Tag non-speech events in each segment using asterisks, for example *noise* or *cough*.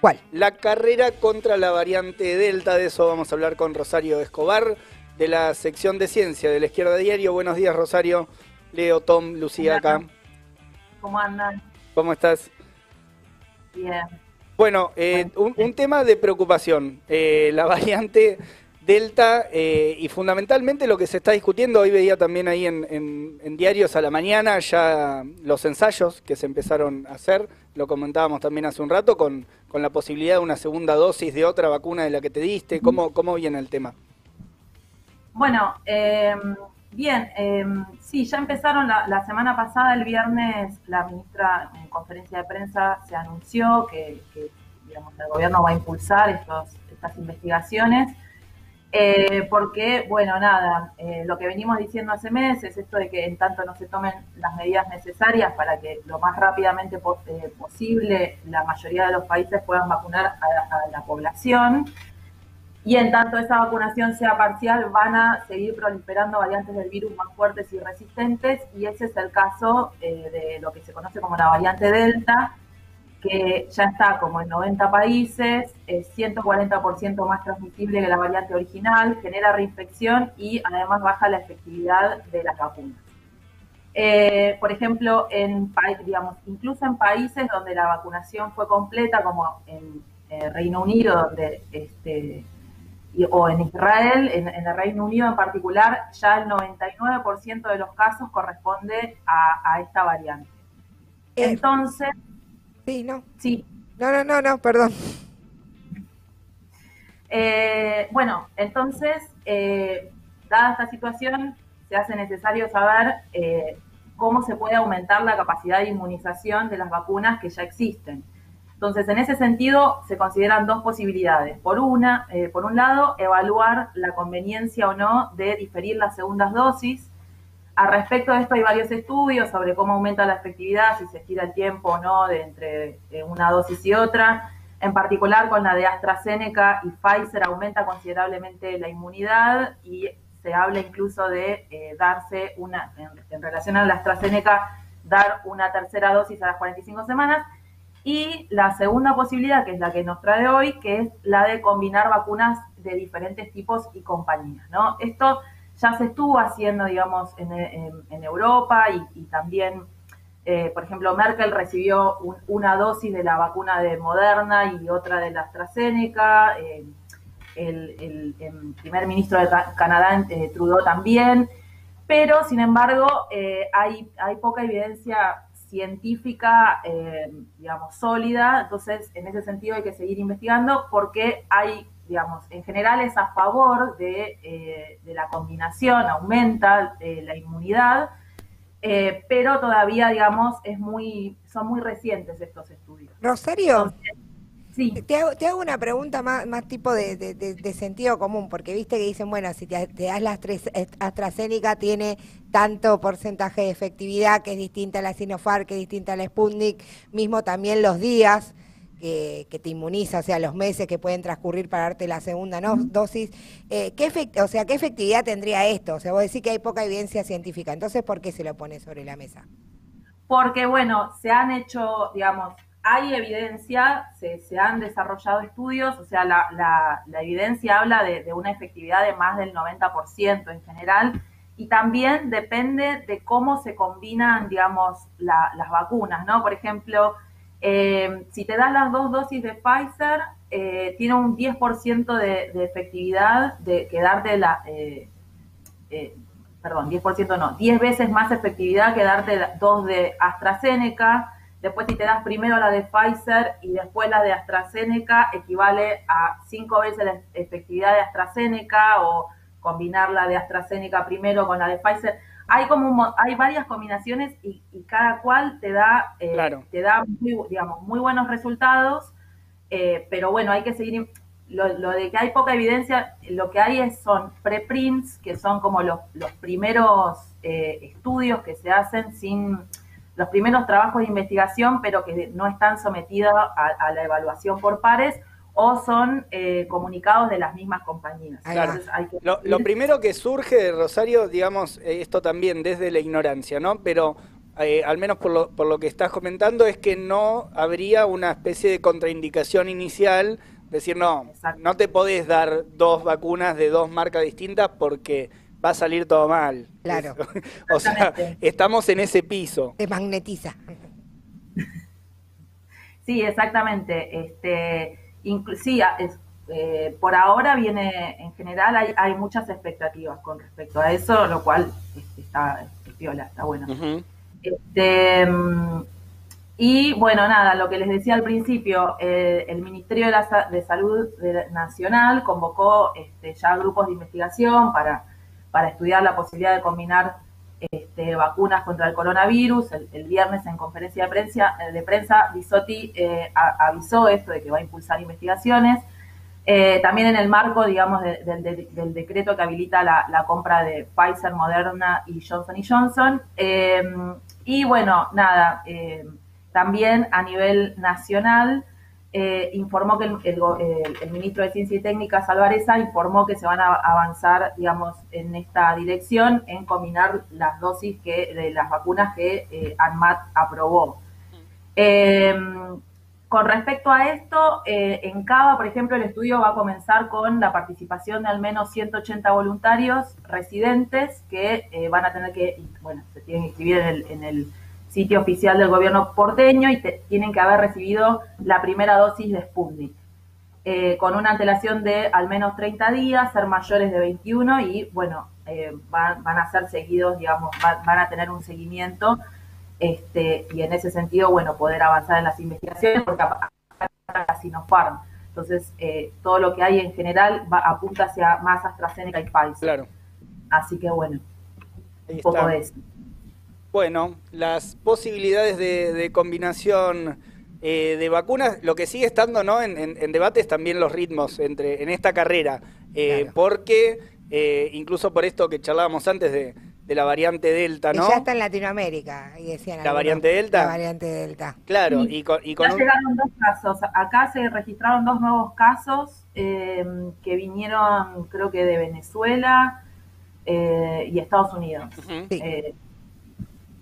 ¿Cuál? La carrera contra la variante Delta, de eso vamos a hablar con Rosario Escobar, de la sección de ciencia de la Izquierda Diario. Buenos días, Rosario. Leo, Tom, Lucía acá. ¿Cómo andan? ¿Cómo estás? Bien. Bueno, eh, un, tema de preocupación. Eh, la *laughs* variante Delta eh, y fundamentalmente lo que se está discutiendo, hoy veía también ahí en, diarios a la mañana ya los ensayos que se empezaron a hacer, lo comentábamos también hace un rato, con, con la posibilidad de una segunda dosis de otra vacuna de la que te diste, ¿cómo, cómo viene el tema? Bueno, em, bien, em, sí, ya empezaron la, semana pasada, el viernes, la ministra en conferencia de prensa se anunció que, digamos, el gobierno va a impulsar estos, estas investigaciones. Eh, porque, bueno, nada, eh, lo que venimos diciendo hace meses, esto de que en tanto no se tomen las medidas necesarias para que lo más rápidamente eh, posible la mayoría de los países puedan vacunar a, la población, y en tanto esa vacunación sea parcial, van a seguir proliferando variantes del virus más fuertes y resistentes, y ese es el caso de lo que se conoce como la variante Delta, que ya está como en 90 países, es 140% más transmisible que la variante original, genera reinfección y además baja la efectividad de las vacunas. Eh, por ejemplo, en, digamos, incluso en países donde la vacunación fue completa, como en eh, Reino Unido, donde este, o en Israel, en, el Reino Unido en particular, ya el 99% de los casos corresponde a, a esta variante. Eh, Entonces, Sí, no. Sí. No, no, no, no, perdón. Eh, bueno, entonces, eh, dada esta situación, se hace necesario saber eh, cómo se puede aumentar la capacidad de inmunización de las vacunas que ya existen. Entonces, en ese sentido, se consideran dos posibilidades. Por una, por un lado, evaluar la conveniencia o no de diferir las segundas dosis a respecto de esto hay varios estudios sobre cómo aumenta la efectividad, si se estira el tiempo o no de entre una dosis y otra. En particular con la de AstraZeneca y Pfizer aumenta considerablemente la inmunidad y se habla incluso de eh, darse una, en, relación a la AstraZeneca, dar una tercera dosis a las 45 semanas. Y la segunda posibilidad, que es la que nos trae hoy, que es la de combinar vacunas de diferentes tipos y compañías. ¿no? Esto ya se estuvo haciendo, digamos, en, Europa y, también, eh, por ejemplo, Merkel recibió una dosis de la vacuna de Moderna y otra de la AstraZeneca, eh, el, primer ministro de Canadá, eh, Trudeau, también, pero, sin embargo, hay, hay poca evidencia científica, digamos, sólida, entonces, en ese sentido hay que seguir investigando porque hay digamos, en general es a favor de, eh, la combinación, aumenta eh, la inmunidad, eh, pero todavía, digamos, es muy, son muy recientes estos estudios. Rosario, sí. te, hago, una pregunta más, más tipo de, sentido común, porque viste que dicen, bueno, si te, das las tres, AstraZeneca tiene tanto porcentaje de efectividad que es distinta a la Sinopharm, que es distinta a la Sputnik, mismo también los días que, te inmuniza, o sea, los meses que pueden transcurrir para darte la segunda dosis. Eh, ¿qué o sea, ¿qué efectividad tendría esto? O sea, vos decís que hay poca evidencia científica, entonces, ¿por qué se lo pone sobre la mesa? Porque, bueno, se han hecho, digamos, hay evidencia, se, han desarrollado estudios, o sea, la, evidencia habla de, una efectividad de más del 90% en general, y también depende de cómo se combinan, digamos, las vacunas, ¿no? Por ejemplo, eh, si te das las dos dosis de Pfizer, eh, tiene un 10% de, efectividad de quedarte la... Eh, perdón, 10% no, 10 veces más efectividad que darte dos de AstraZeneca. Después si te das primero la de Pfizer y después la de AstraZeneca, equivale a 5 veces la efectividad de AstraZeneca o combinar la de AstraZeneca primero con la de Pfizer hay como hay varias combinaciones y, cada cual te da eh, te da muy, digamos muy buenos resultados eh, pero bueno hay que seguir lo, de que hay poca evidencia lo que hay es, son preprints que son como los, los primeros eh, estudios que se hacen sin los primeros trabajos de investigación pero que no están sometidos a la evaluación por pares o son eh, comunicados de las mismas compañías. lo, primero que surge, Rosario, digamos, eh, esto también desde la ignorancia, ¿no? Pero eh, al menos por lo, por lo que estás comentando, es que no habría una especie de contraindicación inicial, decir, no, no te podés dar dos vacunas de dos marcas distintas porque va a salir todo mal. Claro. *laughs* o sea, estamos en ese piso. Te magnetiza. *laughs* Sí, exactamente. Este, sí, es, eh, por ahora viene, en general, hay, hay, muchas expectativas con respecto a eso, lo cual está, está bueno. este, y bueno, nada, lo que les decía al principio, eh, el Ministerio de, la, de Salud Nacional convocó este, ya grupos de investigación para, para estudiar la posibilidad de combinar este, vacunas contra el coronavirus. El, viernes en conferencia de prensa, de prensa Bisotti eh, avisó esto de que va a impulsar investigaciones. Eh, también en el marco, digamos, del decreto que habilita la, compra de Pfizer, Moderna y Johnson Johnson. Y bueno, nada, también a nivel nacional, eh, informó que el, ministro de Ciencia y Técnica, Salvareza, informó que se van a avanzar, digamos, en esta dirección, en combinar las dosis que, de las vacunas que eh, ANMAT aprobó. Em, con respecto a esto, eh, en Cava, por ejemplo, el estudio va a comenzar con la participación de al menos 180 voluntarios residentes que eh, van a tener que, bueno, se tienen que inscribir en el, sitio oficial del gobierno porteño y tienen que haber recibido la primera dosis de Sputnik. Eh, con una antelación de al menos 30 días, ser mayores de 21 y, bueno, van, a ser seguidos, digamos, van a tener un seguimiento este, y en ese sentido, bueno, poder avanzar en las investigaciones, porque la Sinopharm. Entonces, eh, todo lo que hay en general va, apunta hacia más AstraZeneca y Pfizer. Claro. Así que bueno, un poco de eso. Bueno, las posibilidades de, combinación eh, de vacunas, lo que sigue estando ¿no? en, en, debate es también los ritmos entre, en esta carrera, eh, porque incluso por esto que charlábamos antes de, de la variante Delta, ¿no? ya está en Latinoamérica, y decían. ¿La variante Delta? La variante Delta. Claro, y, con, y ya llegaron dos casos. Acá se registraron dos nuevos casos eh, que vinieron, creo que de Venezuela eh, y Estados Unidos. Eh,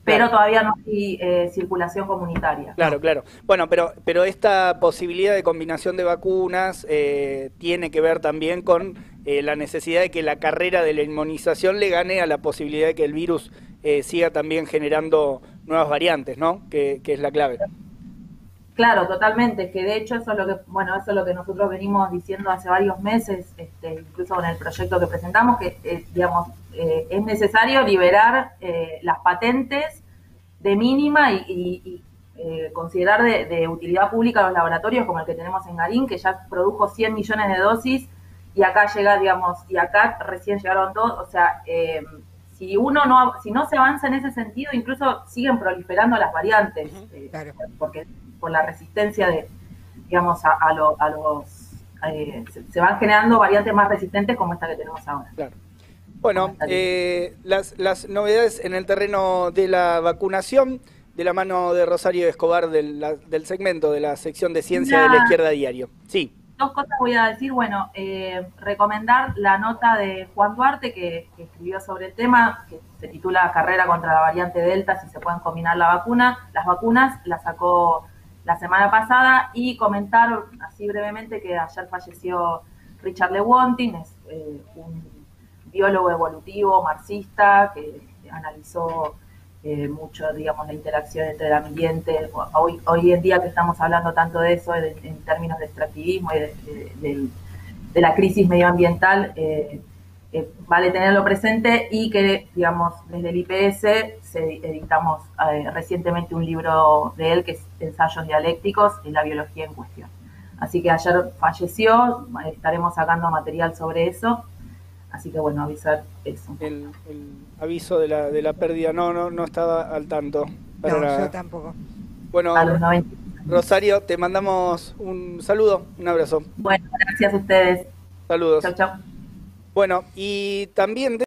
pero todavía no hay eh, circulación comunitaria. Claro, claro. Bueno, pero, pero esta posibilidad de combinación de vacunas eh, tiene que ver también con eh, la necesidad de que la carrera de la inmunización le gane a la posibilidad de que el virus siga también generando nuevas variantes, ¿no? Que, es la clave. Claro, totalmente. Que de hecho eso es lo que, bueno, eso es lo que nosotros venimos diciendo hace varios meses, este, incluso con el proyecto que presentamos, que digamos eh, es necesario liberar eh, las patentes de mínima y, eh, considerar de, utilidad pública los laboratorios como el que tenemos en Garín, que ya produjo 100 millones de dosis y acá llega, digamos, y acá recién llegaron dos, o sea, si uno no, si no se avanza en ese sentido, incluso siguen proliferando las variantes, porque por la resistencia de, digamos, a, a los, se, se, van generando variantes más resistentes como esta que tenemos ahora. Claro. Bueno, eh, las, las novedades en el terreno de la vacunación, de la mano de Rosario Escobar del, del segmento de la sección de ciencia de la izquierda diario. Sí. Dos cosas voy a decir. Bueno, eh, recomendar la nota de Juan Duarte que, escribió sobre el tema, que se titula Carrera contra la variante Delta, si se pueden combinar la vacuna, las vacunas, la sacó la semana pasada y comentar así brevemente que ayer falleció Richard Lewontin, es eh, un biólogo evolutivo, marxista, que analizó eh, mucho, digamos, la interacción entre el ambiente. Hoy, hoy en día que estamos hablando tanto de eso en términos de extractivismo y de, la crisis medioambiental, eh, eh, vale tenerlo presente y que, digamos, desde el IPS se editamos recientemente un libro de él que es Ensayos dialécticos en la biología en cuestión. Así que ayer falleció, estaremos sacando material sobre eso Así que bueno, avisar eso. El, aviso de la, de la pérdida, no, no, no estaba al tanto. no, yo tampoco. Bueno, Rosario, te mandamos un saludo, un abrazo. Bueno, gracias a ustedes. Saludos. Chao, chao. Bueno, y también...